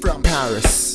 From Paris.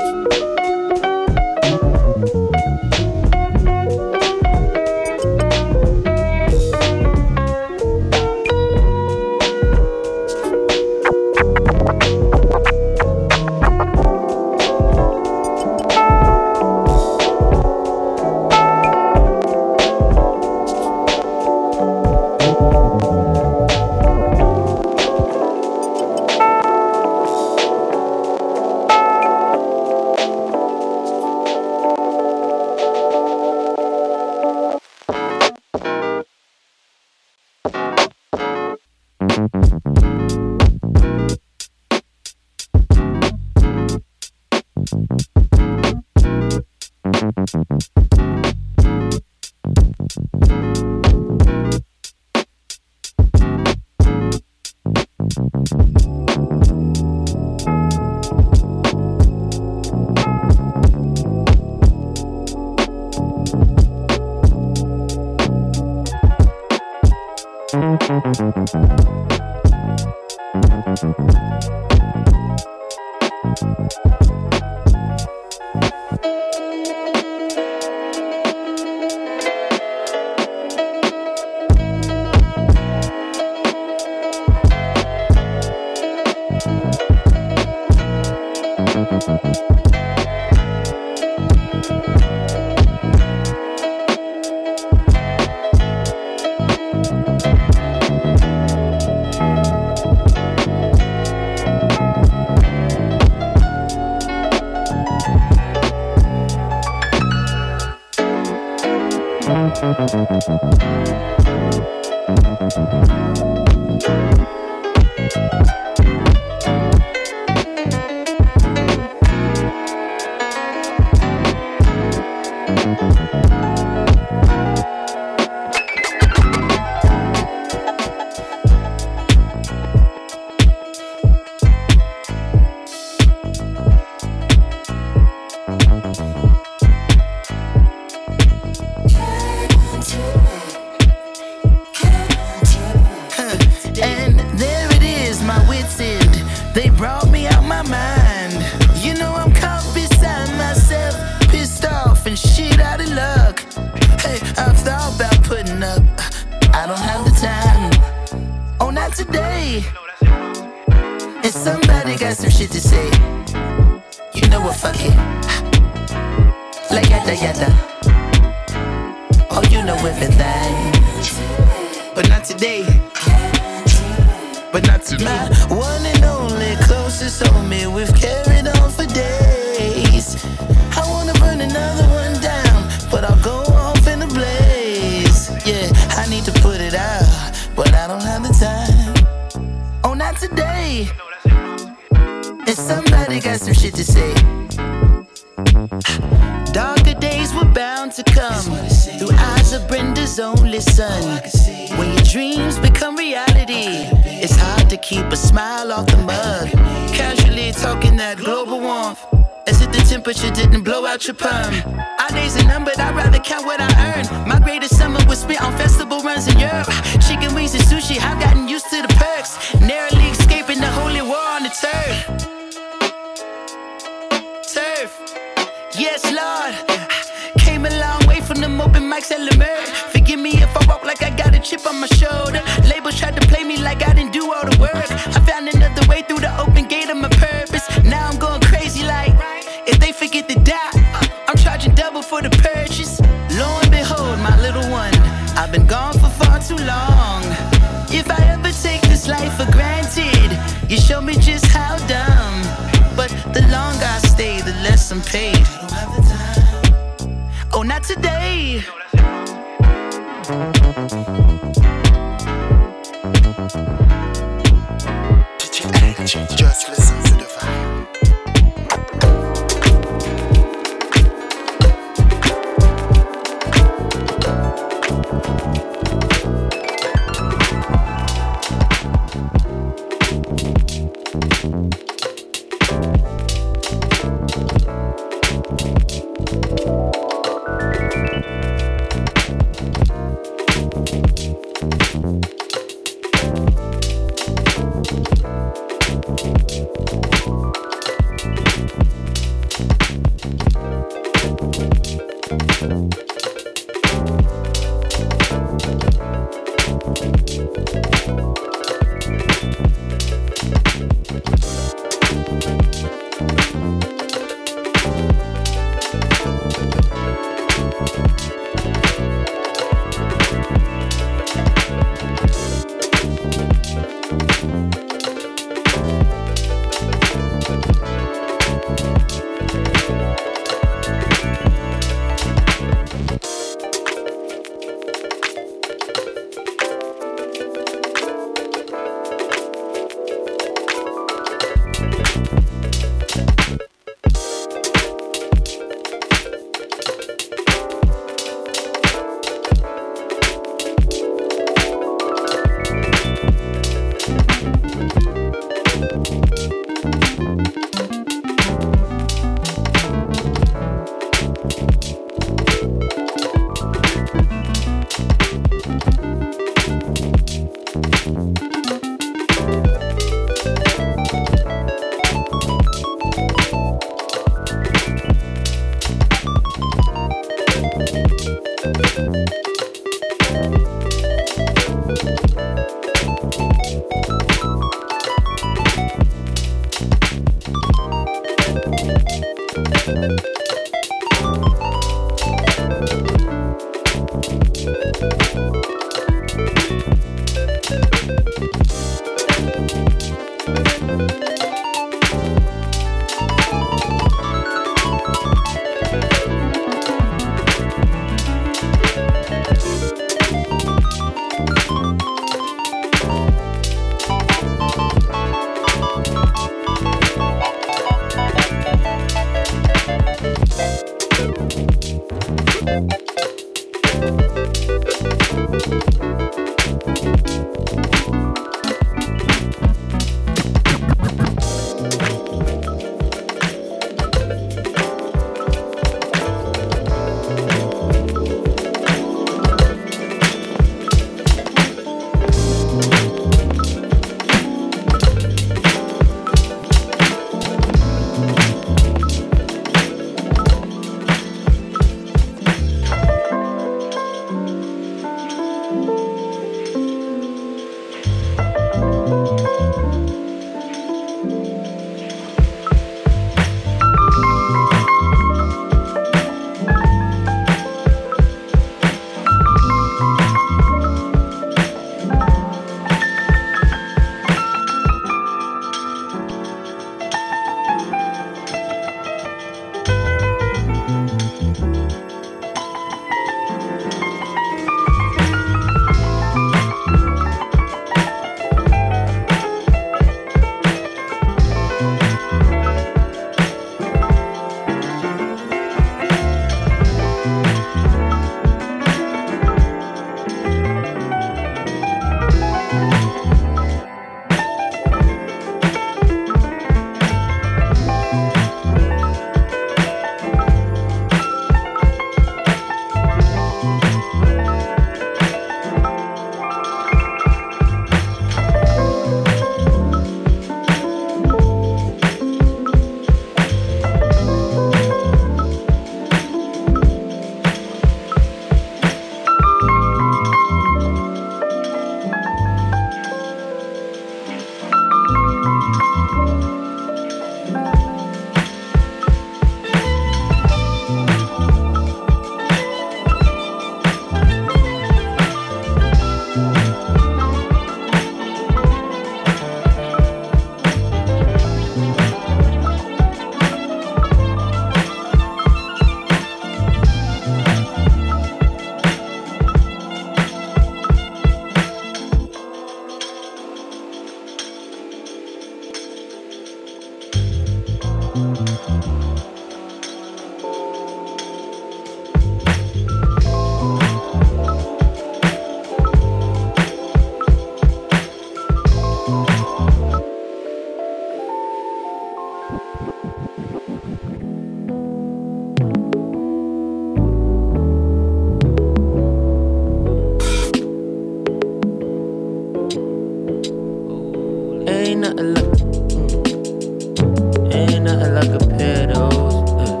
Ain't nothing like, mm, ain't nothing like a pair of those. Uh.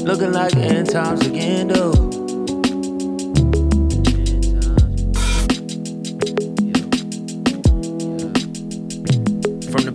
Uh. Looking like end times again, though.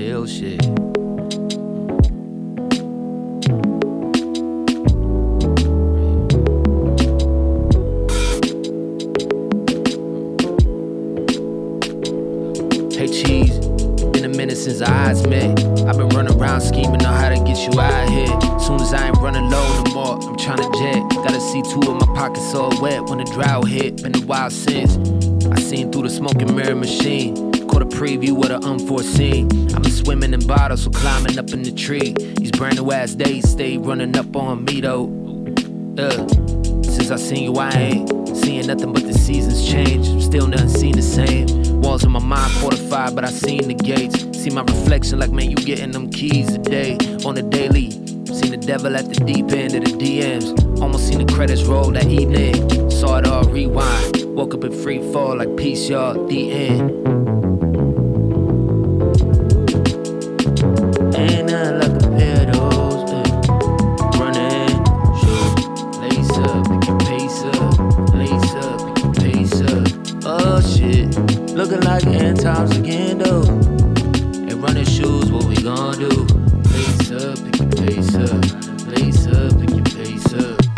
need cheese. Been a minute since our eyes met. I've been running around scheming on how to get you out of here. Soon as I ain't running low no more, I'm trying to jet. Gotta see two of my pockets all wet when the drought hit. Been a while since I seen through the smoking mirror machine. Preview of the unforeseen. Been swimming in bottles, so climbing up in the tree. These brand new ass days stay running up on me though. Uh, since I seen you, I ain't seeing nothing but the seasons change. Still nothing seen the same. Walls in my mind fortified, but I seen the gates. See my reflection like, man, you getting them keys today on the daily. Seen the devil at the deep end of the DMs. Almost seen the credits roll that evening. Saw it all rewind. Woke up in free fall like peace, y'all. The end. Shit, looking like end times again though And running shoes, what we gon' do? Lace up, pick your pace up. Lace up, pick your pace up.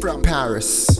From Paris.